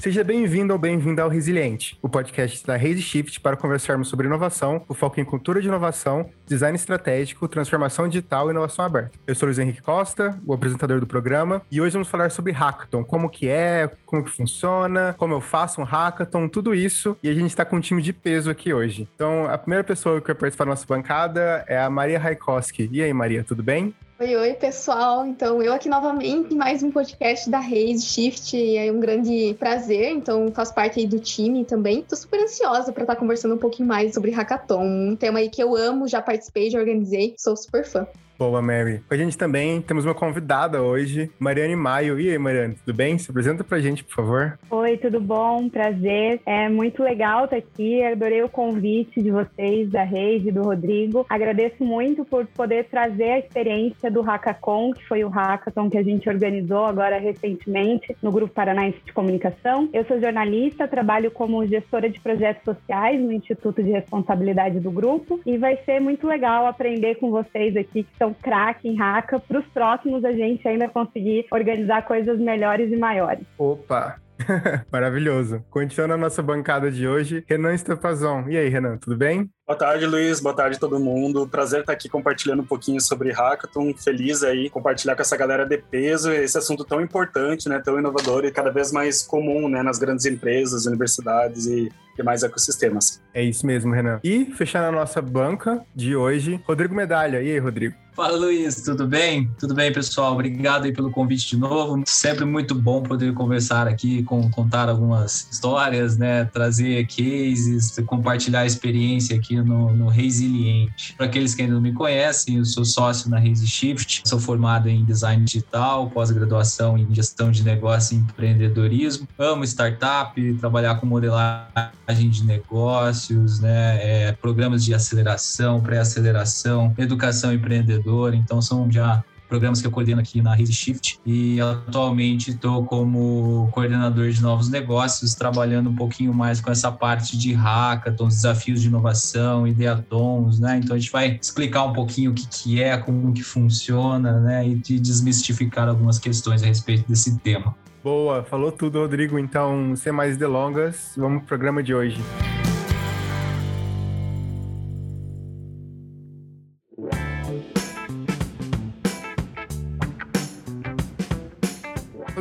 Seja bem-vindo ou bem-vinda ao Resiliente, o podcast da Raise Shift para conversarmos sobre inovação, o foco em cultura de inovação, design estratégico, transformação digital e inovação aberta. Eu sou Luiz Henrique Costa, o apresentador do programa, e hoje vamos falar sobre hackathon, como que é, como que funciona, como eu faço um hackathon, tudo isso, e a gente está com um time de peso aqui hoje. Então, a primeira pessoa que vai participar da nossa bancada é a Maria Raikoski. E aí, Maria, tudo bem? Oi, oi, pessoal. Então, eu aqui novamente, mais um podcast da Raise Shift. É um grande prazer. Então, faço parte aí do time também. Tô super ansiosa para estar tá conversando um pouquinho mais sobre hackathon. Um tema aí que eu amo, já participei, já organizei. Sou super fã. Boa, Mary. Com a gente também temos uma convidada hoje, Mariane Maio. E aí, Mariane, tudo bem? Se apresenta pra gente, por favor. Oi, tudo bom? Prazer. É muito legal estar aqui. Adorei o convite de vocês, da Reide e do Rodrigo. Agradeço muito por poder trazer a experiência do Hackathon, que foi o hackathon que a gente organizou agora recentemente no Grupo Paranaense de Comunicação. Eu sou jornalista, trabalho como gestora de projetos sociais no Instituto de Responsabilidade do Grupo e vai ser muito legal aprender com vocês aqui que são um craque em haka, para os próximos a gente ainda conseguir organizar coisas melhores e maiores. Opa! Maravilhoso. Continuando a nossa bancada de hoje, Renan Estepazon. E aí, Renan, tudo bem? Boa tarde, Luiz. Boa tarde, todo mundo. Prazer estar aqui compartilhando um pouquinho sobre Hackathon. Feliz aí compartilhar com essa galera de peso esse assunto tão importante, né, tão inovador e cada vez mais comum, né, nas grandes empresas, universidades e demais ecossistemas. É isso mesmo, Renan. E fechando a nossa banca de hoje, Rodrigo Medalha. E aí, Rodrigo? Fala, Luiz. Tudo bem? Tudo bem, pessoal? Obrigado aí pelo convite de novo. Sempre muito bom poder conversar aqui, contar algumas histórias, né, trazer cases, compartilhar a experiência aqui no, no Resiliente. Para aqueles que ainda não me conhecem, eu sou sócio na Shift, sou formado em design digital, pós-graduação em gestão de negócio e empreendedorismo. Amo startup, trabalhar com modelagem de negócios, né, é, programas de aceleração, pré-aceleração, educação empreendedora. Então, são já programas que eu coordeno aqui na Raise Shift e atualmente estou como coordenador de novos negócios, trabalhando um pouquinho mais com essa parte de hackathons, desafios de inovação, ideatons, né? Então a gente vai explicar um pouquinho o que, que é, como que funciona, né? E de desmistificar algumas questões a respeito desse tema. Boa, falou tudo, Rodrigo. Então, sem mais delongas, vamos pro programa de hoje.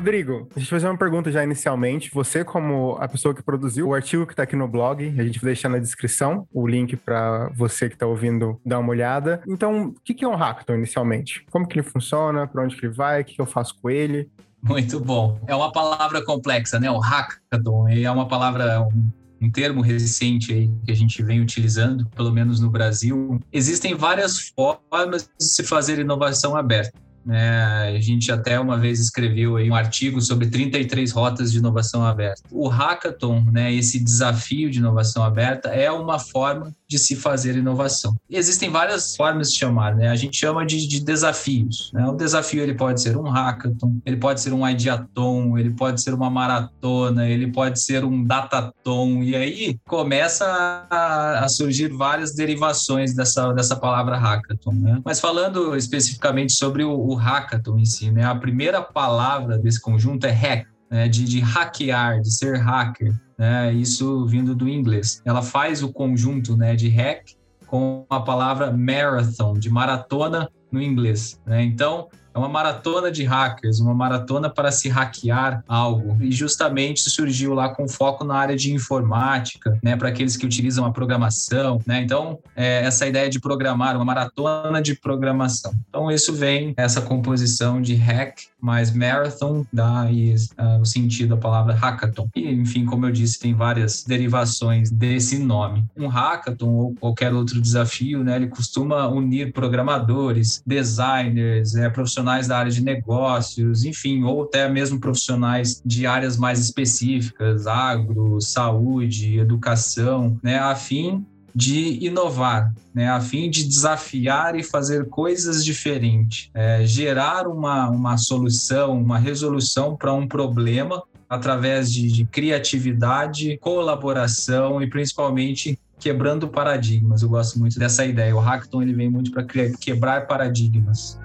Rodrigo, a gente vai fazer uma pergunta já inicialmente. Você, como a pessoa que produziu o artigo que está aqui no blog, a gente vai deixar na descrição o link para você que está ouvindo dar uma olhada. Então, o que é um hackathon inicialmente? Como que ele funciona? Para onde que ele vai? O que eu faço com ele? Muito bom. É uma palavra complexa, né? O hackathon é uma palavra, um termo recente aí que a gente vem utilizando, pelo menos no Brasil. Existem várias formas de se fazer inovação aberta. Né? A gente até uma vez escreveu um artigo sobre 33 rotas de inovação aberta. O hackathon, né, esse desafio de inovação aberta, é uma forma de se fazer inovação. E existem várias formas de chamar, né? A gente chama de, de desafios. Né? O desafio ele pode ser um hackathon, ele pode ser um ideathon, ele pode ser uma maratona, ele pode ser um datathon. E aí começa a, a surgir várias derivações dessa, dessa palavra hackathon. Né? Mas falando especificamente sobre o, o hackathon em si, né? A primeira palavra desse conjunto é hack, né? de, de hackear, de ser hacker né? Isso vindo do inglês. Ela faz o conjunto, né, de hack com a palavra marathon, de maratona no inglês, né? Então, é uma maratona de hackers, uma maratona para se hackear algo. E justamente surgiu lá com foco na área de informática, né, para aqueles que utilizam a programação, né? Então, é, essa ideia de programar, uma maratona de programação. Então, isso vem essa composição de hack mais marathon dá aí, uh, o sentido da palavra hackathon. E, enfim, como eu disse, tem várias derivações desse nome. Um hackathon ou qualquer outro desafio, né, ele costuma unir programadores, designers, é, profissionais da área de negócios, enfim, ou até mesmo profissionais de áreas mais específicas, agro, saúde, educação, né, a fim de inovar, né, a fim de desafiar e fazer coisas diferentes, é, gerar uma, uma solução, uma resolução para um problema através de, de criatividade, colaboração e principalmente quebrando paradigmas. Eu gosto muito dessa ideia. O hackathon ele vem muito para quebrar paradigmas.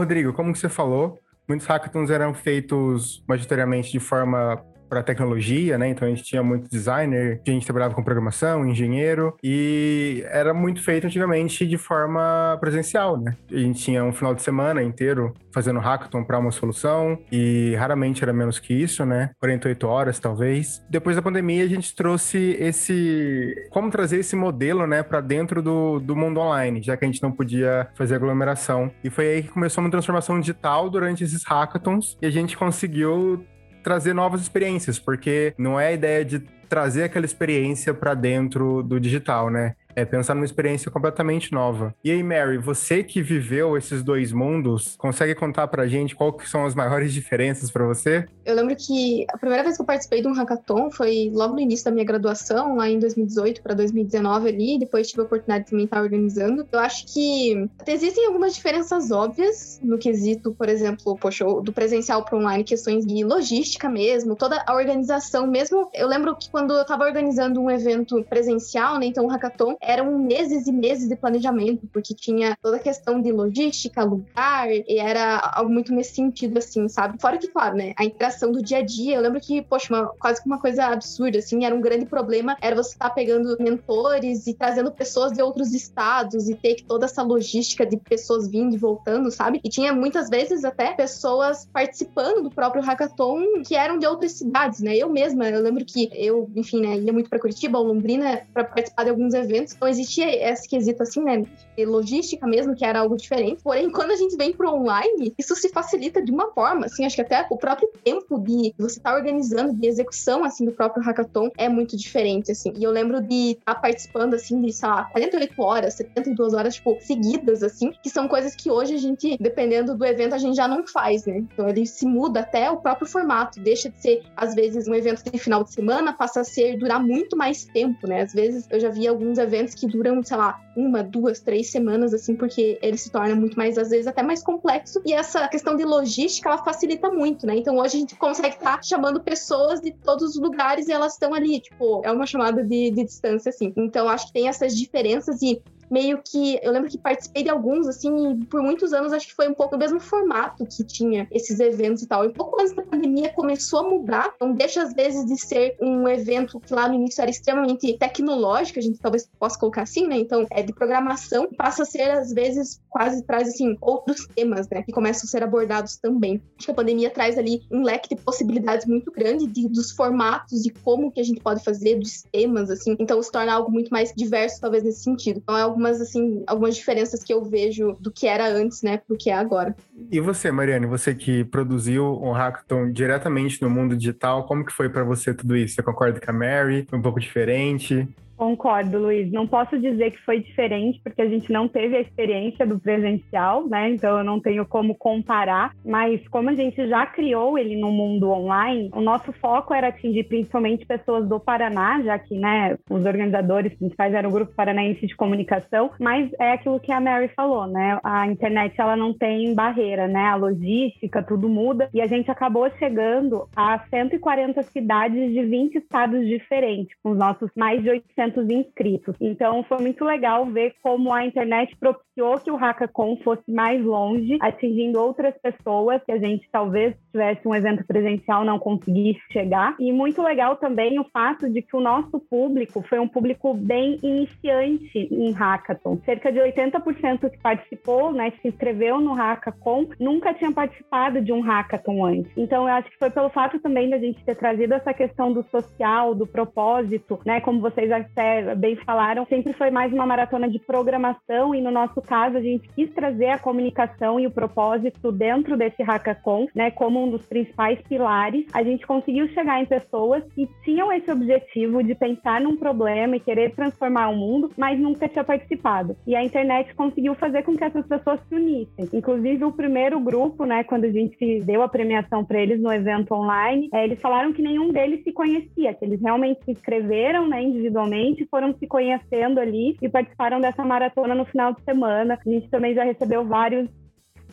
Rodrigo, como você falou, muitos hackathons eram feitos majoritariamente de forma para tecnologia, né? Então a gente tinha muito designer, a gente trabalhava com programação, engenheiro, e era muito feito antigamente de forma presencial, né? A gente tinha um final de semana inteiro fazendo hackathon para uma solução, e raramente era menos que isso, né? 48 horas, talvez. Depois da pandemia, a gente trouxe esse. Como trazer esse modelo, né, para dentro do, do mundo online, já que a gente não podia fazer aglomeração. E foi aí que começou uma transformação digital durante esses hackathons, e a gente conseguiu trazer novas experiências, porque não é a ideia de trazer aquela experiência para dentro do digital, né? É pensar numa experiência completamente nova. E aí, Mary, você que viveu esses dois mundos, consegue contar pra gente qual que são as maiores diferenças para você? Eu lembro que a primeira vez que eu participei de um hackathon foi logo no início da minha graduação, lá em 2018 para 2019 ali, depois tive a oportunidade de também estar organizando. Eu acho que existem algumas diferenças óbvias no quesito, por exemplo, poxa, do presencial para online, questões de logística mesmo, toda a organização mesmo. Eu lembro que quando eu estava organizando um evento presencial, né, então um hackathon, eram meses e meses de planejamento, porque tinha toda a questão de logística, lugar, e era algo muito nesse sentido, assim, sabe? Fora que, claro, né, a interação do dia a dia, eu lembro que, poxa, uma, quase que uma coisa absurda, assim, era um grande problema, era você estar tá pegando mentores e trazendo pessoas de outros estados e ter toda essa logística de pessoas vindo e voltando, sabe? E tinha muitas vezes até pessoas participando do próprio hackathon que eram de outras cidades, né? Eu mesma, eu lembro que eu, enfim, né, ia muito para Curitiba ou Londrina para participar de alguns eventos então existia esse quesito assim, né? De logística mesmo, que era algo diferente. Porém, quando a gente vem pro online, isso se facilita de uma forma, assim, acho que até o próprio tempo de você estar tá organizando, de execução, assim, do próprio hackathon é muito diferente, assim. E eu lembro de estar tá participando, assim, de, sei lá, 48 horas, 72 horas, tipo, seguidas, assim, que são coisas que hoje a gente, dependendo do evento, a gente já não faz, né? Então ele se muda até o próprio formato, deixa de ser, às vezes, um evento de final de semana, passa a ser, durar muito mais tempo, né? Às vezes eu já vi alguns eventos que duram, sei lá, uma, duas, três semanas, assim, porque ele se torna muito mais, às vezes, até mais complexo. E essa questão de logística, ela facilita muito, né? Então hoje a gente consegue estar tá chamando pessoas de todos os lugares e elas estão ali, tipo, é uma chamada de, de distância, assim. Então acho que tem essas diferenças e meio que. Eu lembro que participei de alguns, assim, por muitos anos acho que foi um pouco o mesmo formato que tinha esses eventos e tal. E um pouco antes da pandemia começou a mudar, então deixa às vezes de ser um evento que lá no início era extremamente tecnológico, a gente talvez possa colocar assim, né? Então, é de programação, passa a ser às vezes quase traz assim outros temas, né, que começam a ser abordados também. Acho que a pandemia traz ali um leque de possibilidades muito grande de, dos formatos e como que a gente pode fazer, dos temas, assim. Então, se torna algo muito mais diverso, talvez nesse sentido. Então, é algo algumas, assim, algumas diferenças que eu vejo do que era antes, né, pro que é agora. E você, Mariane, você que produziu um hackathon diretamente no mundo digital, como que foi para você tudo isso? Você concorda com a Mary? Foi um pouco diferente? Concordo, Luiz. Não posso dizer que foi diferente, porque a gente não teve a experiência do presencial, né? Então eu não tenho como comparar. Mas como a gente já criou ele no mundo online, o nosso foco era atingir principalmente pessoas do Paraná, já que, né, os organizadores principais eram o Grupo Paranaense de Comunicação. Mas é aquilo que a Mary falou, né? A internet ela não tem barreira, né? A logística, tudo muda. E a gente acabou chegando a 140 cidades de 20 estados diferentes, com os nossos mais de 800 inscritos. Então foi muito legal ver como a internet propiciou que o Hackathon fosse mais longe, atingindo outras pessoas que a gente talvez tivesse um evento presencial não conseguisse chegar. E muito legal também o fato de que o nosso público foi um público bem iniciante em Hackathon. Cerca de 80% que participou, né, se inscreveu no Hackathon, nunca tinha participado de um Hackathon antes. Então eu acho que foi pelo fato também da gente ter trazido essa questão do social, do propósito, né, como vocês até até bem falaram, sempre foi mais uma maratona de programação e no nosso caso a gente quis trazer a comunicação e o propósito dentro desse hackathon, né, como um dos principais pilares. A gente conseguiu chegar em pessoas que tinham esse objetivo de pensar num problema e querer transformar o mundo, mas nunca tinha participado. E a internet conseguiu fazer com que essas pessoas se unissem. Inclusive o primeiro grupo, né, quando a gente deu a premiação para eles no evento online, é, eles falaram que nenhum deles se conhecia, que eles realmente se inscreveram, né, individualmente gente foram se conhecendo ali e participaram dessa maratona no final de semana. A gente também já recebeu vários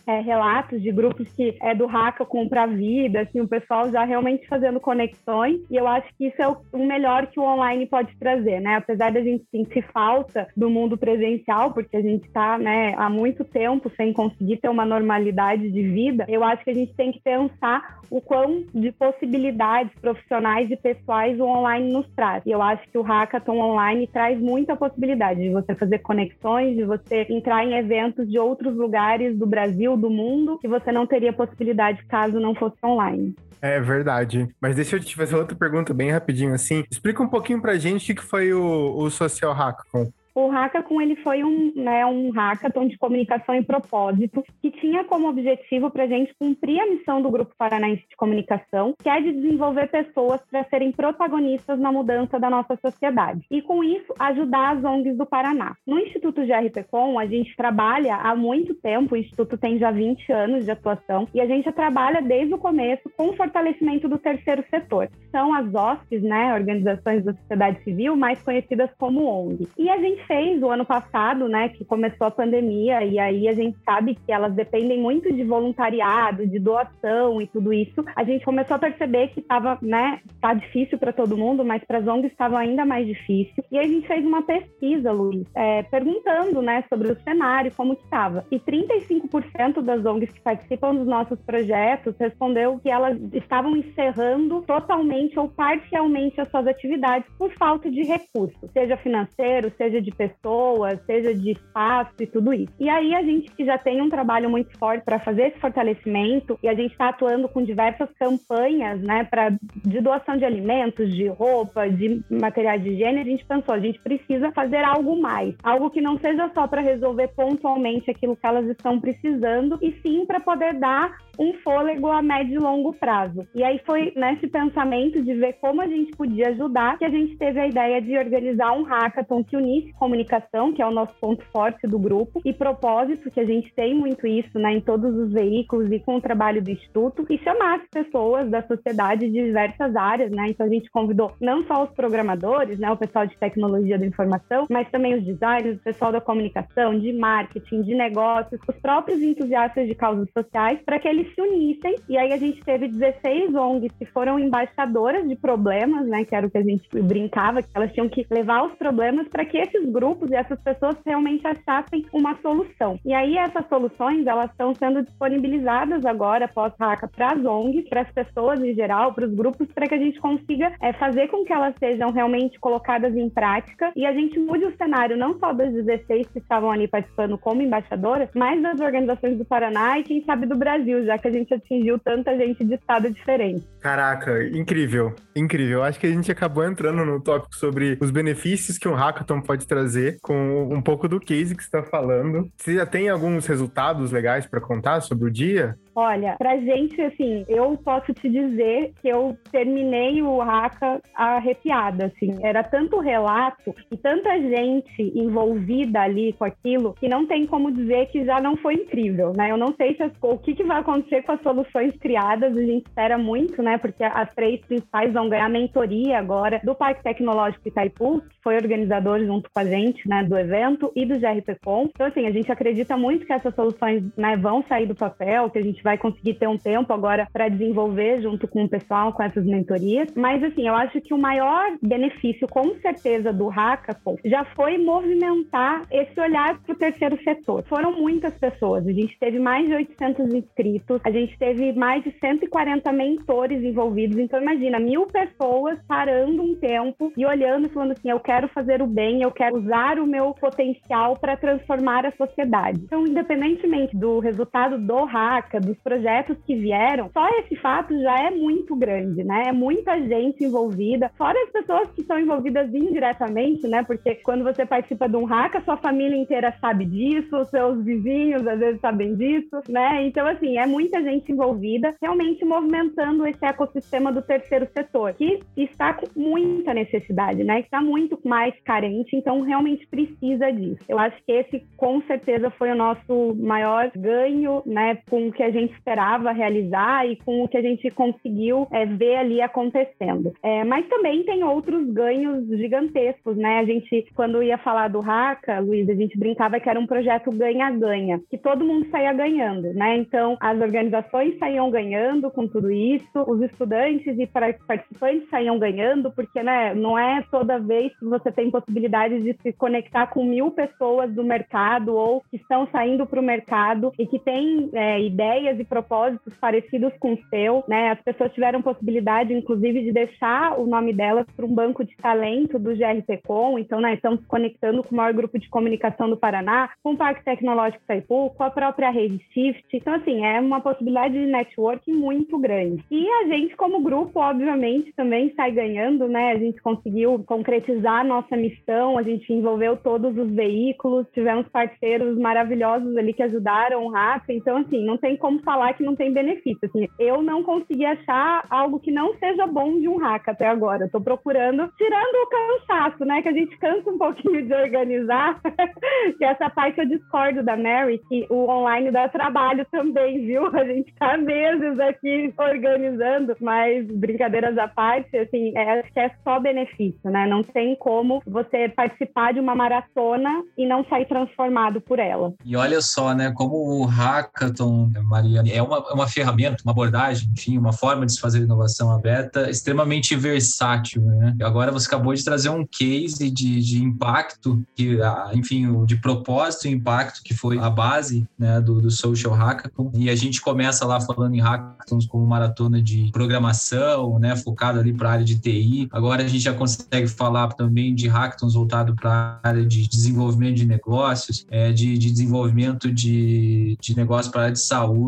é, relatos de grupos que é do Hackathon para a vida, assim, o pessoal já realmente fazendo conexões, e eu acho que isso é o, o melhor que o online pode trazer, né? Apesar da gente sentir falta do mundo presencial, porque a gente está, né, há muito tempo sem conseguir ter uma normalidade de vida, eu acho que a gente tem que pensar o quão de possibilidades profissionais e pessoais o online nos traz. E eu acho que o Hackathon online traz muita possibilidade de você fazer conexões, de você entrar em eventos de outros lugares do Brasil, do mundo, que você não teria possibilidade caso não fosse online. É verdade. Mas deixa eu te fazer outra pergunta bem rapidinho assim. Explica um pouquinho pra gente o que foi o, o Social Hackathon. O Hackathon ele foi um, né, um hackathon de comunicação e propósito que tinha como objetivo para a gente cumprir a missão do Grupo Paranaense de Comunicação, que é de desenvolver pessoas para serem protagonistas na mudança da nossa sociedade. E com isso, ajudar as ONGs do Paraná. No Instituto GRPcom, a gente trabalha há muito tempo, o Instituto tem já 20 anos de atuação, e a gente trabalha desde o começo com o fortalecimento do terceiro setor. São as OSCs, né, organizações da sociedade civil, mais conhecidas como ONG. E a gente fez o ano passado, né, que começou a pandemia, e aí a gente sabe que elas dependem muito de voluntariado, de doação e tudo isso. A gente começou a perceber que estava, né, tá difícil para todo mundo, mas para as ONGs estava ainda mais difícil. E a gente fez uma pesquisa, Luiz, é, perguntando, né, sobre o cenário, como que estava. E 35% das ONGs que participam dos nossos projetos respondeu que elas estavam encerrando totalmente ou parcialmente as suas atividades por falta de recursos, seja financeiro, seja de pessoas, seja de espaço e tudo isso. E aí a gente que já tem um trabalho muito forte para fazer esse fortalecimento e a gente está atuando com diversas campanhas, né, para de doação de alimentos, de roupa, de materiais de higiene, a gente pensou, a gente precisa fazer algo mais, algo que não seja só para resolver pontualmente aquilo que elas estão precisando e sim para poder dar um fôlego a médio e longo prazo. E aí foi nesse pensamento de ver como a gente podia ajudar que a gente teve a ideia de organizar um hackathon que unisse comunicação, que é o nosso ponto forte do grupo, e propósito, que a gente tem muito isso né, em todos os veículos e com o trabalho do Instituto, e chamasse pessoas da sociedade de diversas áreas, né? Então a gente convidou não só os programadores, né, o pessoal de tecnologia da informação, mas também os designers, o pessoal da comunicação, de marketing, de negócios, os próprios entusiastas de causas sociais, para que eles se unissem. E aí a gente teve 16 ONGs que foram embaixadoras de problemas, né? Que era o que a gente brincava, que elas tinham que levar os problemas para que esses grupos e essas pessoas realmente achassem uma solução. E aí essas soluções, elas estão sendo disponibilizadas agora, pós-RACA, para as ONGs, para as pessoas em geral, para os grupos, para que a gente consiga é, fazer com que elas sejam realmente colocadas em prática e a gente mude o cenário não só das 16 que estavam ali participando como embaixadoras, mas das organizações do Paraná e quem sabe do Brasil, já que a gente atingiu tanta gente de estado diferente. Caraca, incrível, incrível. Acho que a gente acabou entrando no tópico sobre os benefícios que um hackathon pode trazer com um pouco do case que você está falando. Você já tem alguns resultados legais para contar sobre o dia? Olha, pra gente, assim, eu posso te dizer que eu terminei o Haka arrepiada, assim. Era tanto relato e tanta gente envolvida ali com aquilo que não tem como dizer que já não foi incrível, né? Eu não sei se as, o que, que vai acontecer com as soluções criadas, a gente espera muito, né? Porque as três principais vão ganhar mentoria agora do Parque Tecnológico Itaipu, que foi organizador junto com a gente, né, do evento, e do GRPcom. Então, assim, a gente acredita muito que essas soluções, né, vão sair do papel, que a gente vai conseguir ter um tempo agora para desenvolver junto com o pessoal, com essas mentorias. Mas, assim, eu acho que o maior benefício, com certeza, do Hackathon já foi movimentar esse olhar para o terceiro setor. Foram muitas pessoas, a gente teve mais de 800 inscritos, a gente teve mais de 140 mentores envolvidos. Então, imagina, mil pessoas parando um tempo e olhando e falando assim: eu quero fazer o bem, eu quero usar o meu potencial para transformar a sociedade. Então, independentemente do resultado do Hacka, dos projetos que vieram, só esse fato já é muito grande, né? É muita gente envolvida, fora as pessoas que são envolvidas indiretamente, né? Porque quando você participa de um hack, a sua família inteira sabe disso, os seus vizinhos às vezes sabem disso, né? Então, assim, é muita gente envolvida, realmente movimentando esse ecossistema do terceiro setor, que está com muita necessidade, né? Está muito mais carente, então realmente precisa disso. Eu acho que esse, com certeza, foi o nosso maior ganho, né? Com que a gente gente esperava realizar e com o que a gente conseguiu é, ver ali acontecendo. É, mas também tem outros ganhos gigantescos, né? A gente, quando ia falar do Haka, Luiz, a gente brincava que era um projeto ganha-ganha, que todo mundo saía ganhando, né? Então, as organizações saíam ganhando com tudo isso, os estudantes e participantes saíam ganhando, porque, né, não é toda vez que você tem possibilidade de se conectar com mil pessoas do mercado ou que estão saindo para o mercado e que têm é, ideias e propósitos parecidos com o seu, né? As pessoas tiveram possibilidade, inclusive, de deixar o nome delas para um banco de talento do GRPcom, então, né, estamos conectando com o maior grupo de comunicação do Paraná, com o Parque Tecnológico Taipu, com a própria rede Shift. Então, assim, é uma possibilidade de networking muito grande. E a gente, como grupo, obviamente, também sai ganhando, né? A gente conseguiu concretizar nossa missão, a gente envolveu todos os veículos, tivemos parceiros maravilhosos ali que ajudaram o RAP. Então, assim, não tem como falar que não tem benefício. Assim, eu não consegui achar algo que não seja bom de um hack até agora. Estou procurando, tirando o cansaço, né? Que a gente cansa um pouquinho de organizar, que essa parte eu discordo da Mary, que o online dá trabalho também, viu? A gente tá meses aqui organizando, mas brincadeiras à parte, assim, é, acho que é só benefício, né? Não tem como você participar de uma maratona e não sair transformado por ela. E olha só, né, como o Hackathon, Mariana, é uma, uma ferramenta, uma abordagem, enfim, uma forma de se fazer inovação aberta extremamente versátil, né? Agora você acabou de trazer um case de, de impacto, que, ah, enfim, de propósito e impacto, que foi a base né, do, do Social Hackathon. E a gente começa lá falando em hackathons como maratona de programação, né, focado ali para a área de TI. Agora a gente já consegue falar também de hackathons voltado para a área de desenvolvimento de negócios, é, de, de desenvolvimento de, de negócios para a área de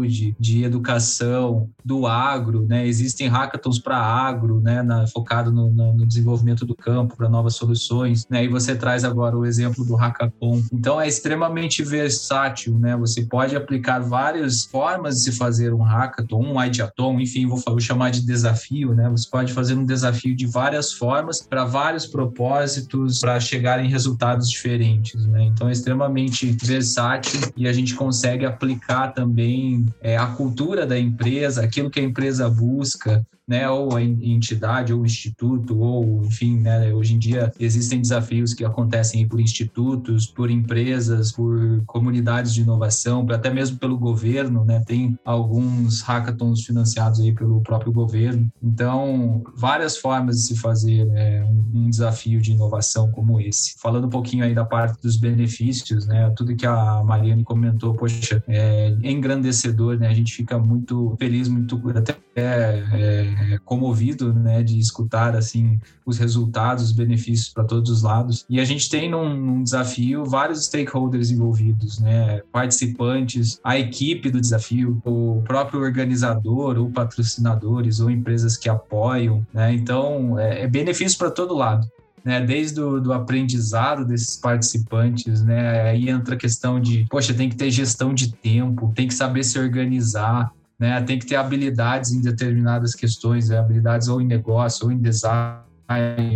saúde, de educação, do agro, né? Existem hackathons para agro, né, na, focado no, no, no desenvolvimento do campo para novas soluções, né? E você traz agora o exemplo do hackathon. Então é extremamente versátil, né? Você pode aplicar várias formas de se fazer um hackathon, um ideathon, enfim, vou, vou chamar de desafio, né? Você pode fazer um desafio de várias formas para vários propósitos para chegar em resultados diferentes, né? Então é extremamente versátil e a gente consegue aplicar também é, a cultura da empresa, aquilo que a empresa busca, né, ou a entidade, ou instituto, ou enfim, né, hoje em dia existem desafios que acontecem por institutos, por empresas, por comunidades de inovação, até mesmo pelo governo, né, tem alguns hackathons financiados aí pelo próprio governo. Então, várias formas de se fazer né, um desafio de inovação como esse. Falando um pouquinho aí da parte dos benefícios, né, tudo que a Mariane comentou, poxa, é engrandecedor, né, a gente fica muito feliz, muito até é, é, comovido, né, de escutar assim os resultados, os benefícios para todos os lados. E a gente tem num, num, desafio vários stakeholders envolvidos, né, participantes, a equipe do desafio, o próprio organizador, ou patrocinadores, ou empresas que apoiam, né. Então é, é benefício para todo lado. Né, desde o do aprendizado desses participantes, né, aí entra a questão de, poxa, tem que ter gestão de tempo, tem que saber se organizar, né? Tem que ter habilidades em determinadas questões, né? habilidades ou em negócio, ou em design,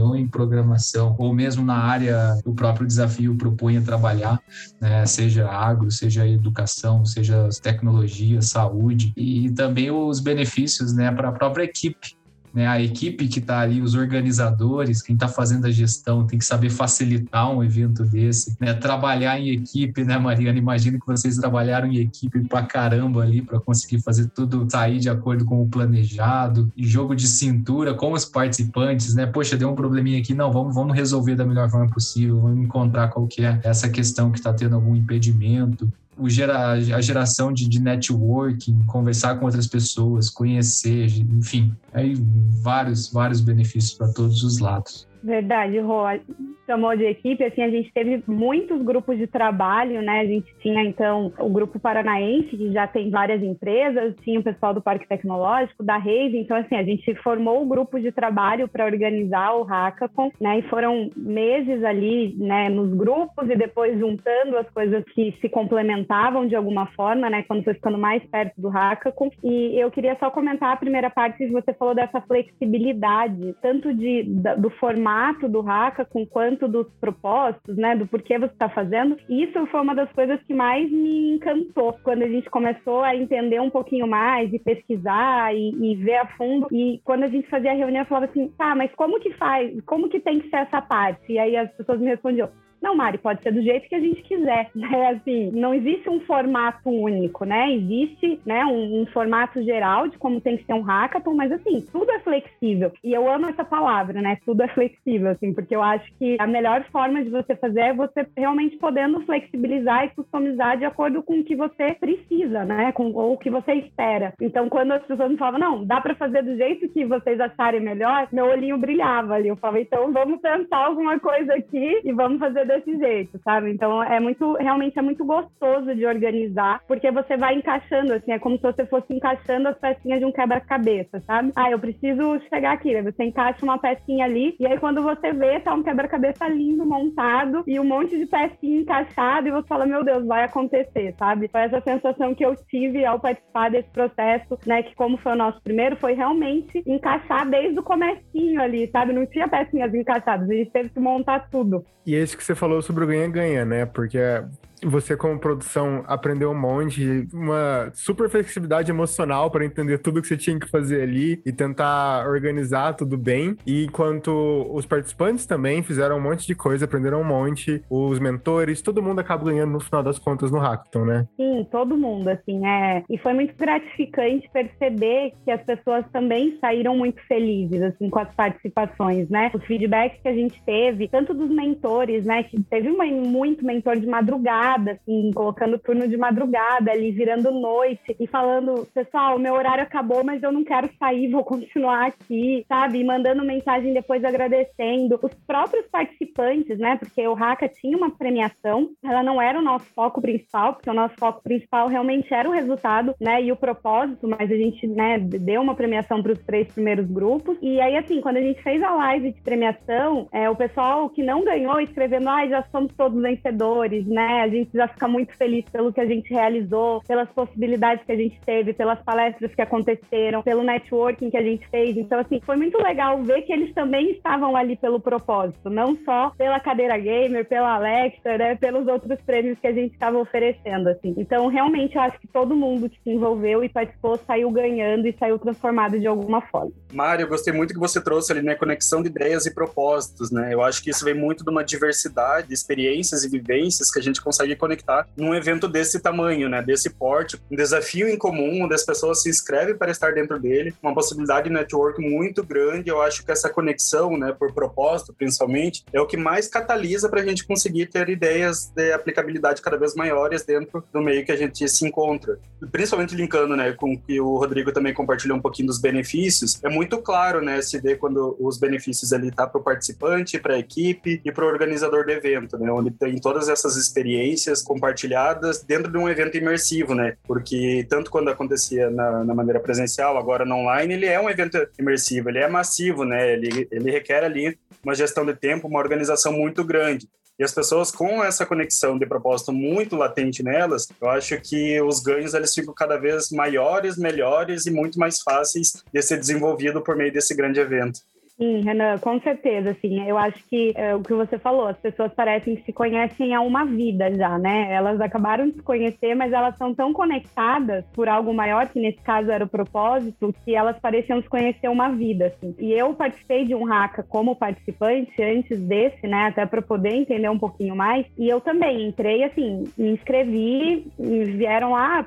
ou em programação, ou mesmo na área o próprio desafio propõe a trabalhar, né? seja agro, seja educação, seja tecnologia, saúde, e também os benefícios né? para a própria equipe né, a equipe que está ali, os organizadores, quem está fazendo a gestão, tem que saber facilitar um evento desse, né, trabalhar em equipe, né, Mariana? Imagino que vocês trabalharam em equipe pra caramba ali para conseguir fazer tudo sair de acordo com o planejado, jogo de cintura com os participantes, né? Poxa, deu um probleminha aqui, não, vamos, vamos resolver da melhor forma possível, vamos encontrar qual que é essa questão que está tendo algum impedimento, o gera, a geração de, de networking, conversar com outras pessoas, conhecer, enfim, aí vários, vários benefícios para todos os lados. Verdade, Rô. Chamou de equipe, assim, a gente teve muitos grupos de trabalho, né? A gente tinha, então, o Grupo Paranaense, que já tem várias empresas, tinha o pessoal do Parque Tecnológico, da Reis, então, assim, a gente formou o grupo de trabalho para organizar o Hackathon, né? E foram meses ali, né, nos grupos e depois juntando as coisas que se complementavam de alguma forma, né? Quando foi ficando mais perto do Hackathon. E eu queria só comentar a primeira parte que você falou dessa flexibilidade, tanto de, do formato formato do hackathon quanto dos propósitos, né, do porquê você está fazendo. Isso foi uma das coisas que mais me encantou quando a gente começou a entender um pouquinho mais e pesquisar e, e ver a fundo. E quando a gente fazia a reunião, eu falava assim, tá, mas como que faz? Como que tem que ser essa parte? E aí as pessoas me respondiam, não, Mari, pode ser do jeito que a gente quiser, né? Assim, não existe um formato único, né? Existe, né, um, um, formato geral de como tem que ser um hackathon, mas assim, tudo é flexível. E eu amo essa palavra, né? Tudo é flexível, assim, porque eu acho que a melhor forma de você fazer é você realmente podendo flexibilizar e customizar de acordo com o que você precisa, né? Com, ou o que você espera. Então, quando as pessoas me falavam, não, dá para fazer do jeito que vocês acharem melhor, meu olhinho brilhava ali. Eu falava, então vamos tentar alguma coisa aqui e vamos fazer desse jeito, sabe? Então é muito, realmente é muito gostoso de organizar, porque você vai encaixando, assim, é como se você fosse encaixando as pecinhas de um quebra-cabeça, sabe? Ah, eu preciso chegar aqui, né? Você encaixa uma pecinha ali, e aí quando você vê, tá um quebra-cabeça lindo montado e um monte de pecinha encaixada, e você fala, meu Deus, vai acontecer, sabe? Foi essa sensação que eu tive ao participar desse processo, né? Que como foi o nosso primeiro, foi realmente encaixar desde o comecinho ali, sabe? Não tinha pecinhas encaixadas, a gente teve que montar tudo. E é isso que você falou sobre o ganha-ganha, né? Porque você, como produção, aprendeu um monte, uma super flexibilidade emocional para entender tudo que você tinha que fazer ali e tentar organizar tudo bem. E enquanto os participantes também fizeram um monte de coisa, aprenderam um monte, os mentores, todo mundo acaba ganhando no final das contas no Hackathon, né? Sim, todo mundo, assim, é. E foi muito gratificante perceber que as pessoas também saíram muito felizes, assim, com as participações, né? Os feedbacks que a gente teve, tanto dos mentores, né? Que teve uma, muito mentor de madrugada madrugada, assim, colocando turno de madrugada ali, virando noite e falando, pessoal, meu horário acabou, mas eu não quero sair, vou continuar aqui, sabe? E mandando mensagem depois agradecendo. Os próprios participantes, né? Porque o Haka tinha uma premiação, ela não era o nosso foco principal, porque o nosso foco principal realmente era o resultado, né? E o propósito, mas a gente, né, deu uma premiação para os três primeiros grupos. E aí, assim, quando a gente fez a live de premiação, é, o pessoal que não ganhou escrevendo, ah, já somos todos vencedores, né? Gente já fica muito feliz pelo que a gente realizou, pelas possibilidades que a gente teve, pelas palestras que aconteceram, pelo networking que a gente fez. Então, assim, foi muito legal ver que eles também estavam ali pelo propósito, não só pela cadeira gamer, pela Alexa, né, pelos outros prêmios que a gente estava oferecendo, assim. Então, realmente, eu acho que todo mundo que se envolveu e participou saiu ganhando e saiu transformado de alguma forma. Mário, eu gostei muito que você trouxe ali, né, conexão de ideias e propósitos, né? Eu acho que isso vem muito de uma diversidade de experiências e vivências que a gente consegue consegue conectar num evento desse tamanho, né? Desse porte, um desafio em comum, onde as pessoas se inscrevem para estar dentro dele, uma possibilidade de network muito grande. Eu acho que essa conexão, né, por propósito, principalmente, é o que mais catalisa para a gente conseguir ter ideias de aplicabilidade cada vez maiores dentro do meio que a gente se encontra. Principalmente linkando, né, com que o Rodrigo também compartilhou um pouquinho dos benefícios, é muito claro, né, se vê quando os benefícios ali tá para o participante, para a equipe e para o organizador do evento, né, onde tem todas essas experiências experiências compartilhadas dentro de um evento imersivo, né? Porque tanto quando acontecia na, na maneira presencial, agora no online, ele é um evento imersivo, ele é massivo, né? Ele, ele requer ali uma gestão de tempo, uma organização muito grande. E as pessoas com essa conexão de propósito muito latente nelas, eu acho que os ganhos eles ficam cada vez maiores, melhores e muito mais fáceis de ser desenvolvido por meio desse grande evento. Sim, Renan, com certeza, assim, eu acho que é, o que você falou, as pessoas parecem que se conhecem há uma vida já, né? Elas acabaram de se conhecer, mas elas são tão conectadas por algo maior, que nesse caso era o propósito, que elas pareciam se conhecer uma vida, assim. E eu participei de um Haka como participante antes desse, né, até para poder entender um pouquinho mais, e eu também entrei, assim, me inscrevi, vieram lá, ah,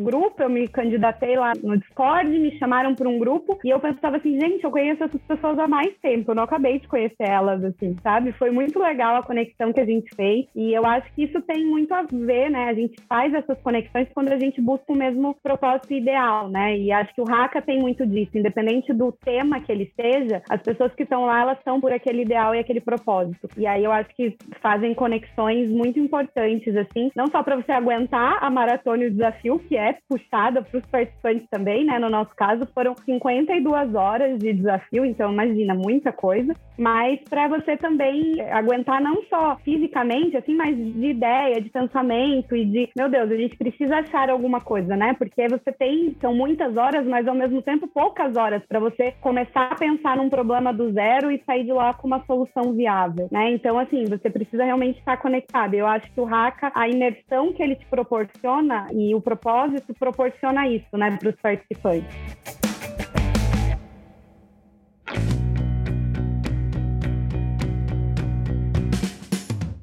grupo, eu me candidatei lá no Discord, me chamaram para um grupo e eu pensava assim, gente, eu conheço essas pessoas há mais tempo, eu não acabei de conhecer elas, assim, sabe? Foi muito legal a conexão que a gente fez e eu acho que isso tem muito a ver, né? A gente faz essas conexões quando a gente busca o mesmo propósito ideal, né? E acho que o Haka tem muito disso, independente do tema que ele seja, as pessoas que estão lá, elas estão por aquele ideal e aquele propósito. E aí eu acho que fazem conexões muito importantes, assim, não só para você aguentar a maratona e o desafio, que é é puxada para os participantes também, né? No nosso caso, foram 52 horas de desafio, então imagina, muita coisa. Mas para você também aguentar não só fisicamente, assim, mas de ideia, de pensamento e de, meu Deus, a gente precisa achar alguma coisa, né? Porque você tem, são muitas horas, mas ao mesmo tempo poucas horas para você começar a pensar num problema do zero e sair de lá com uma solução viável, né? Então, assim, você precisa realmente estar conectado. Eu acho que o Haka, a imersão que ele te proporciona e o propósito proporciona isso, né, para os participantes.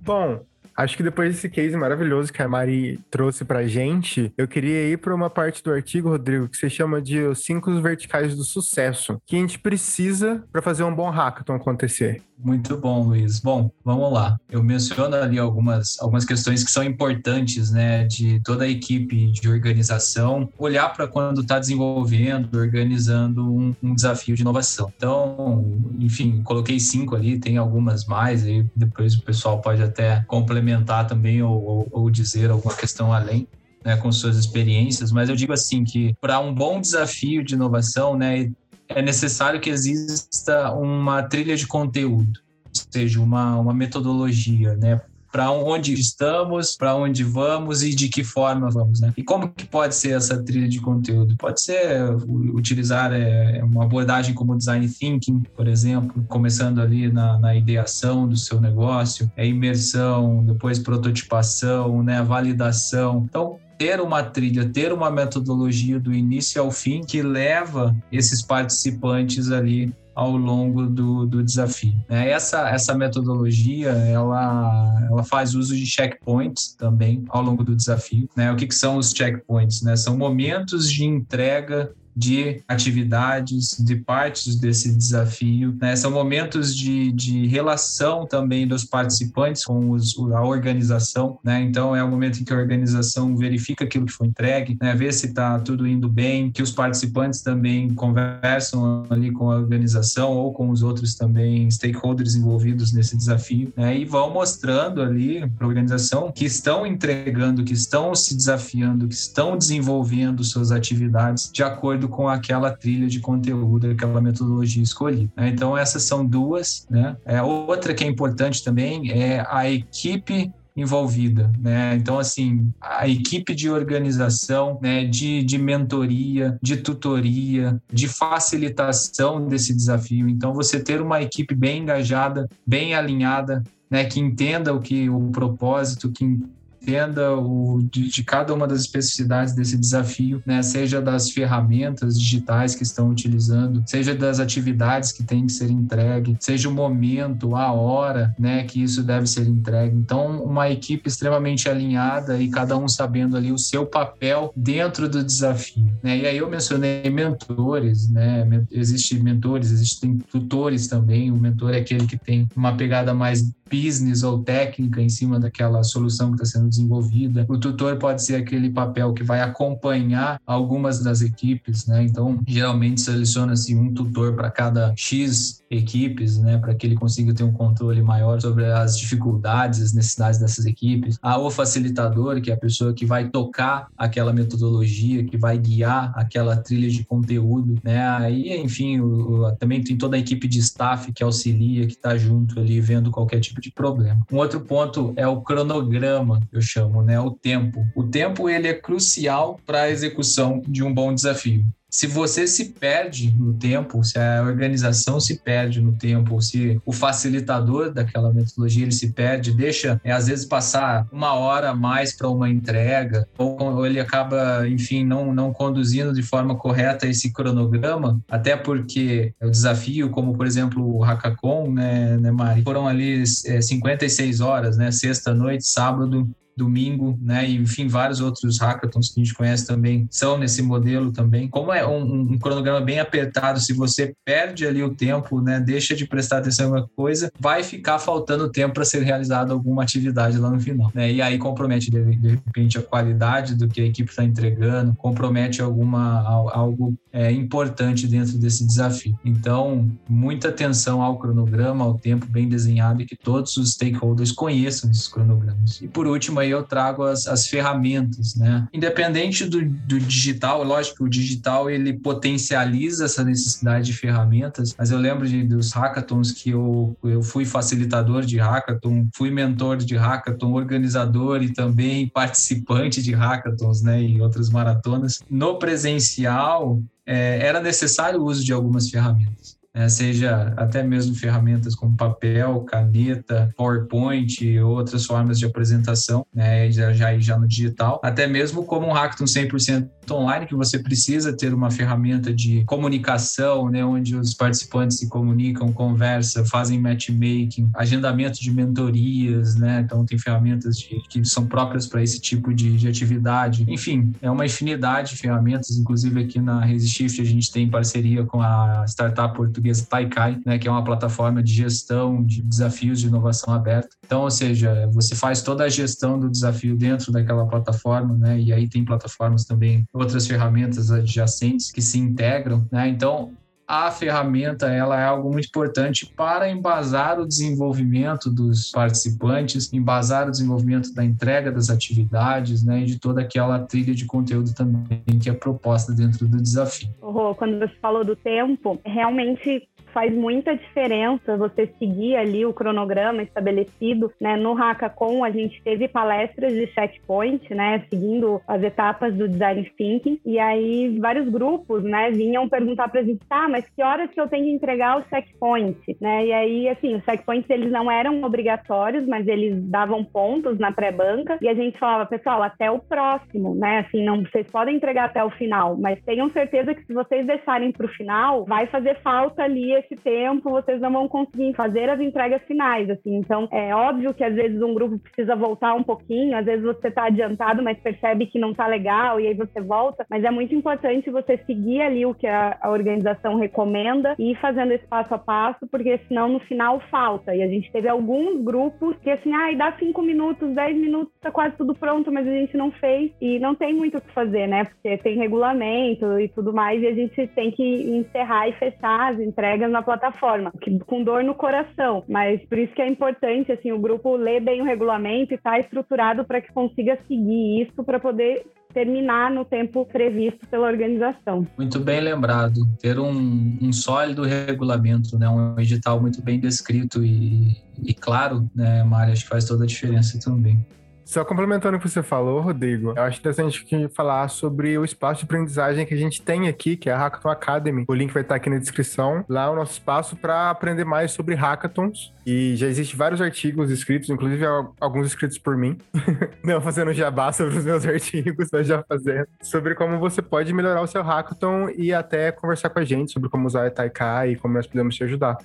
Bom, Acho que depois desse case maravilhoso que a Mari trouxe pra gente, eu queria ir para uma parte do artigo, Rodrigo, que você chama de os cinco verticais do sucesso, que a gente precisa para fazer um bom hackathon acontecer. Muito bom, Luiz. Bom, vamos lá. Eu menciono ali algumas, algumas questões que são importantes, né, de toda a equipe de organização olhar para quando está desenvolvendo, organizando um, um, desafio de inovação. Então, enfim, coloquei cinco ali, tem algumas mais, aí depois o pessoal pode até complementar também ou, ou, ou dizer alguma questão além. Né, com suas experiências, mas eu digo assim que para um bom desafio de inovação, né, é necessário que exista uma trilha de conteúdo, ou seja, uma, uma metodologia, né? Para onde estamos, para onde vamos e de que forma vamos, né? E como que pode ser essa trilha de conteúdo? Pode ser utilizar é, uma abordagem como design thinking, por exemplo, começando ali na, na ideação do seu negócio, é imersão, depois prototipação, né? Validação. Então, ter uma trilha, ter uma metodologia do início ao fim que leva esses participantes ali ao longo do, do desafio. Né? Essa, essa metodologia, ela, ela faz uso de checkpoints também ao longo do desafio. Né? O que, que são os checkpoints? Né? São momentos de entrega de atividades, de partes desse desafio. Né? São momentos de, de relação também dos participantes com os, a organização. Né? Então, é o momento em que a organização verifica aquilo que foi entregue, né? vê se está tudo indo bem, que os participantes também conversam ali com a organização ou com os outros também stakeholders envolvidos nesse desafio, né? e vão mostrando ali para a organização que estão entregando, que estão se desafiando, que estão desenvolvendo suas atividades de acordo com aquela trilha de conteúdo, aquela metodologia escolhida. Né? Então, essas são duas. Né? É, outra que é importante também é a equipe envolvida, né? Então, assim, a equipe de organização, né, de, de mentoria, de tutoria, de facilitação desse desafio. Então, você ter uma equipe bem engajada, bem alinhada, né, que entenda o que o propósito, que entenda o, de, de, cada uma das especificidades desse desafio, né? seja das ferramentas digitais que estão utilizando, seja das atividades que têm que ser entregue, seja o momento, a hora né, que isso deve ser entregue. Então, uma equipe extremamente alinhada e cada um sabendo ali o seu papel dentro do desafio. Né? E aí eu mencionei mentores, né? Existem mentores, existem tutores também. O mentor é aquele que tem uma pegada mais business ou técnica em cima daquela solução que está sendo desenvolvida. O tutor pode ser aquele papel que vai acompanhar algumas das equipes, né? Então, geralmente seleciona-se um tutor para cada X equipes, né, para que ele consiga ter um controle maior sobre as dificuldades, as necessidades dessas equipes. Há o facilitador, que é a pessoa que vai tocar aquela metodologia, que vai guiar aquela trilha de conteúdo, né? Aí, enfim, o, o, também tem toda a equipe de staff que auxilia, que está junto ali vendo qualquer tipo de problema. Um outro ponto é o cronograma, eu chamo, né, o tempo. O tempo ele é crucial para a execução de um bom desafio se você se perde no tempo, se a organização se perde no tempo, se o facilitador daquela metodologia ele se perde, deixa é, às vezes passar uma hora a mais para uma entrega, ou ele acaba, enfim, não, não conduzindo de forma correta esse cronograma, até porque o desafio, como por exemplo o Hackathon, né, né Mari, foram ali é, 56 horas, né, sexta noite, sábado, domingo, né? E, enfim, vários outros hackathons que a gente conhece também são nesse modelo também. Como é um, um, cronograma bem apertado, se você perde ali o tempo, né? Deixa de prestar atenção em alguma coisa, vai ficar faltando tempo para ser realizada alguma atividade lá no final, né? E aí compromete de, repente a qualidade do que a equipe está entregando, compromete alguma algo é, importante dentro desse desafio. Então, muita atenção ao cronograma, ao tempo bem desenhado e que todos os stakeholders conheçam esses cronogramas. E por último, aí aí eu trago as, as ferramentas, né? Independente do, do digital, lógico o digital ele potencializa essa necessidade de ferramentas, mas eu lembro de, dos hackathons que eu, eu fui facilitador de hackathon, fui mentor de hackathon, organizador e também participante de hackathons, né, e outras maratonas. No presencial, é, era necessário o uso de algumas ferramentas né? seja até mesmo ferramentas como papel, caneta, PowerPoint e outras formas de apresentação, né? já, já, já no digital, até mesmo como um Hackathon 100% online, que você precisa ter uma ferramenta de comunicação, né? onde os participantes se comunicam, conversam, fazem matchmaking, agendamento de mentorias, né? então tem ferramentas de, que são próprias para esse tipo de, de atividade. Enfim, é uma infinidade de ferramentas, inclusive aqui na Resishift a gente tem parceria com a startup portuguesa portuguesa Taikai, né, que é uma plataforma de gestão de desafios de inovação aberta. Então, ou seja, você faz toda a gestão do desafio dentro daquela plataforma, né, e aí tem plataformas também, outras ferramentas adjacentes que se integram, né, então a ferramenta ela é algo muito importante para embasar o desenvolvimento dos participantes, embasar o desenvolvimento da entrega das atividades, né, e de toda aquela trilha de conteúdo também que é proposta dentro do desafio. Oh, quando você falou do tempo, realmente faz muita diferença você seguir ali o cronograma estabelecido, né? No Hackathon a gente teve palestras de checkpoint, né? Seguindo as etapas do design thinking e aí vários grupos, né? Vinham perguntar para a gente, tá, mas que horas que eu tenho que entregar o checkpoint, né? E aí, assim, os checkpoints eles não eram obrigatórios, mas eles davam pontos na pré-banca e a gente falava, pessoal, até o próximo, né? Assim, não, vocês podem entregar até o final, mas tenham certeza que se vocês deixarem para o final, vai fazer falta ali esse tempo, vocês não vão conseguir fazer as entregas finais, assim. Então, é óbvio que às vezes um grupo precisa voltar um pouquinho, às vezes você está adiantado, mas percebe que não está legal e aí você volta. Mas é muito importante você seguir ali o que a, a organização recomenda e ir fazendo esse passo a passo, porque senão no final falta. E a gente teve alguns grupos que assim, ai, ah, dá cinco minutos, dez minutos, tá quase tudo pronto, mas a gente não fez e não tem muito o que fazer, né? Porque tem regulamento e tudo mais, e a gente tem que encerrar e fechar as entregas na plataforma, com dor no coração. Mas por isso que é importante, assim, o grupo ler bem o regulamento e estar tá estruturado para que consiga seguir isso para poder terminar no tempo previsto pela organização. Muito bem lembrado. Ter um, um sólido regulamento, né? um edital muito bem descrito e, e claro, né, Mari, acho que faz toda a diferença também. Só complementando o que você falou, Rodrigo, eu acho interessante que falar sobre o espaço de aprendizagem que a gente tem aqui, que é a Hackathon Academy. O link vai estar aqui na descrição. Lá é o nosso espaço para aprender mais sobre hackathons. E já existem vários artigos escritos, inclusive alguns escritos por mim. Não fazendo jabá sobre os meus artigos, mas já fazendo. Sobre como você pode melhorar o seu hackathon e até conversar com a gente sobre como usar a Taikai e como nós podemos te ajudar.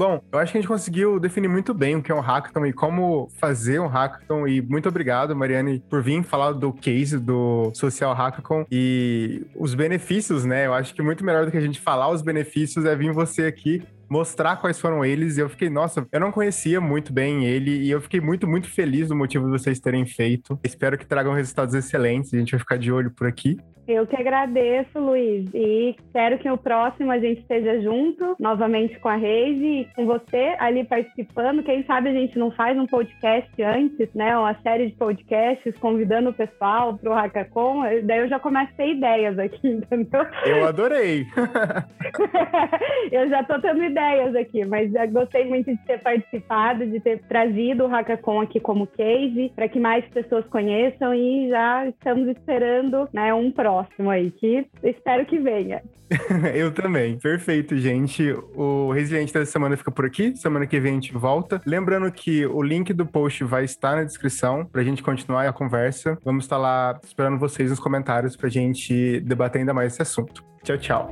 Bom, eu acho que a gente conseguiu definir muito bem o que é um hackathon e como fazer um hackathon. E muito obrigado, Mariane, por vir falar do case do Social Hackathon e os benefícios, né? Eu acho que muito melhor do que a gente falar os benefícios é vir você aqui mostrar quais foram eles. E eu fiquei, nossa, eu não conhecia muito bem ele e eu fiquei muito, muito feliz do motivo de vocês terem feito. Espero que tragam resultados excelentes. A gente vai ficar de olho por aqui. Eu que agradeço, Luiz, e espero que no próximo a gente esteja junto, novamente com a Reise e com você ali participando. Quem sabe a gente não faz um podcast antes, né? Uma série de podcasts convidando o pessoal para o Hackacon. Daí eu já começo a ter ideias aqui, entendeu? Eu adorei! eu já estou tendo ideias aqui, mas gostei muito de ter participado, de ter trazido o Hackacon aqui como case, para que mais pessoas conheçam e já estamos esperando né, um próximo próximo aí, que espero que venha. Eu também. Perfeito, gente. O Resiliente dessa semana fica por aqui. Semana que vem a gente volta. Lembrando que o link do post vai estar na descrição pra gente continuar a conversa. Vamos estar lá esperando vocês nos comentários pra gente debater ainda mais esse assunto. Tchau, tchau.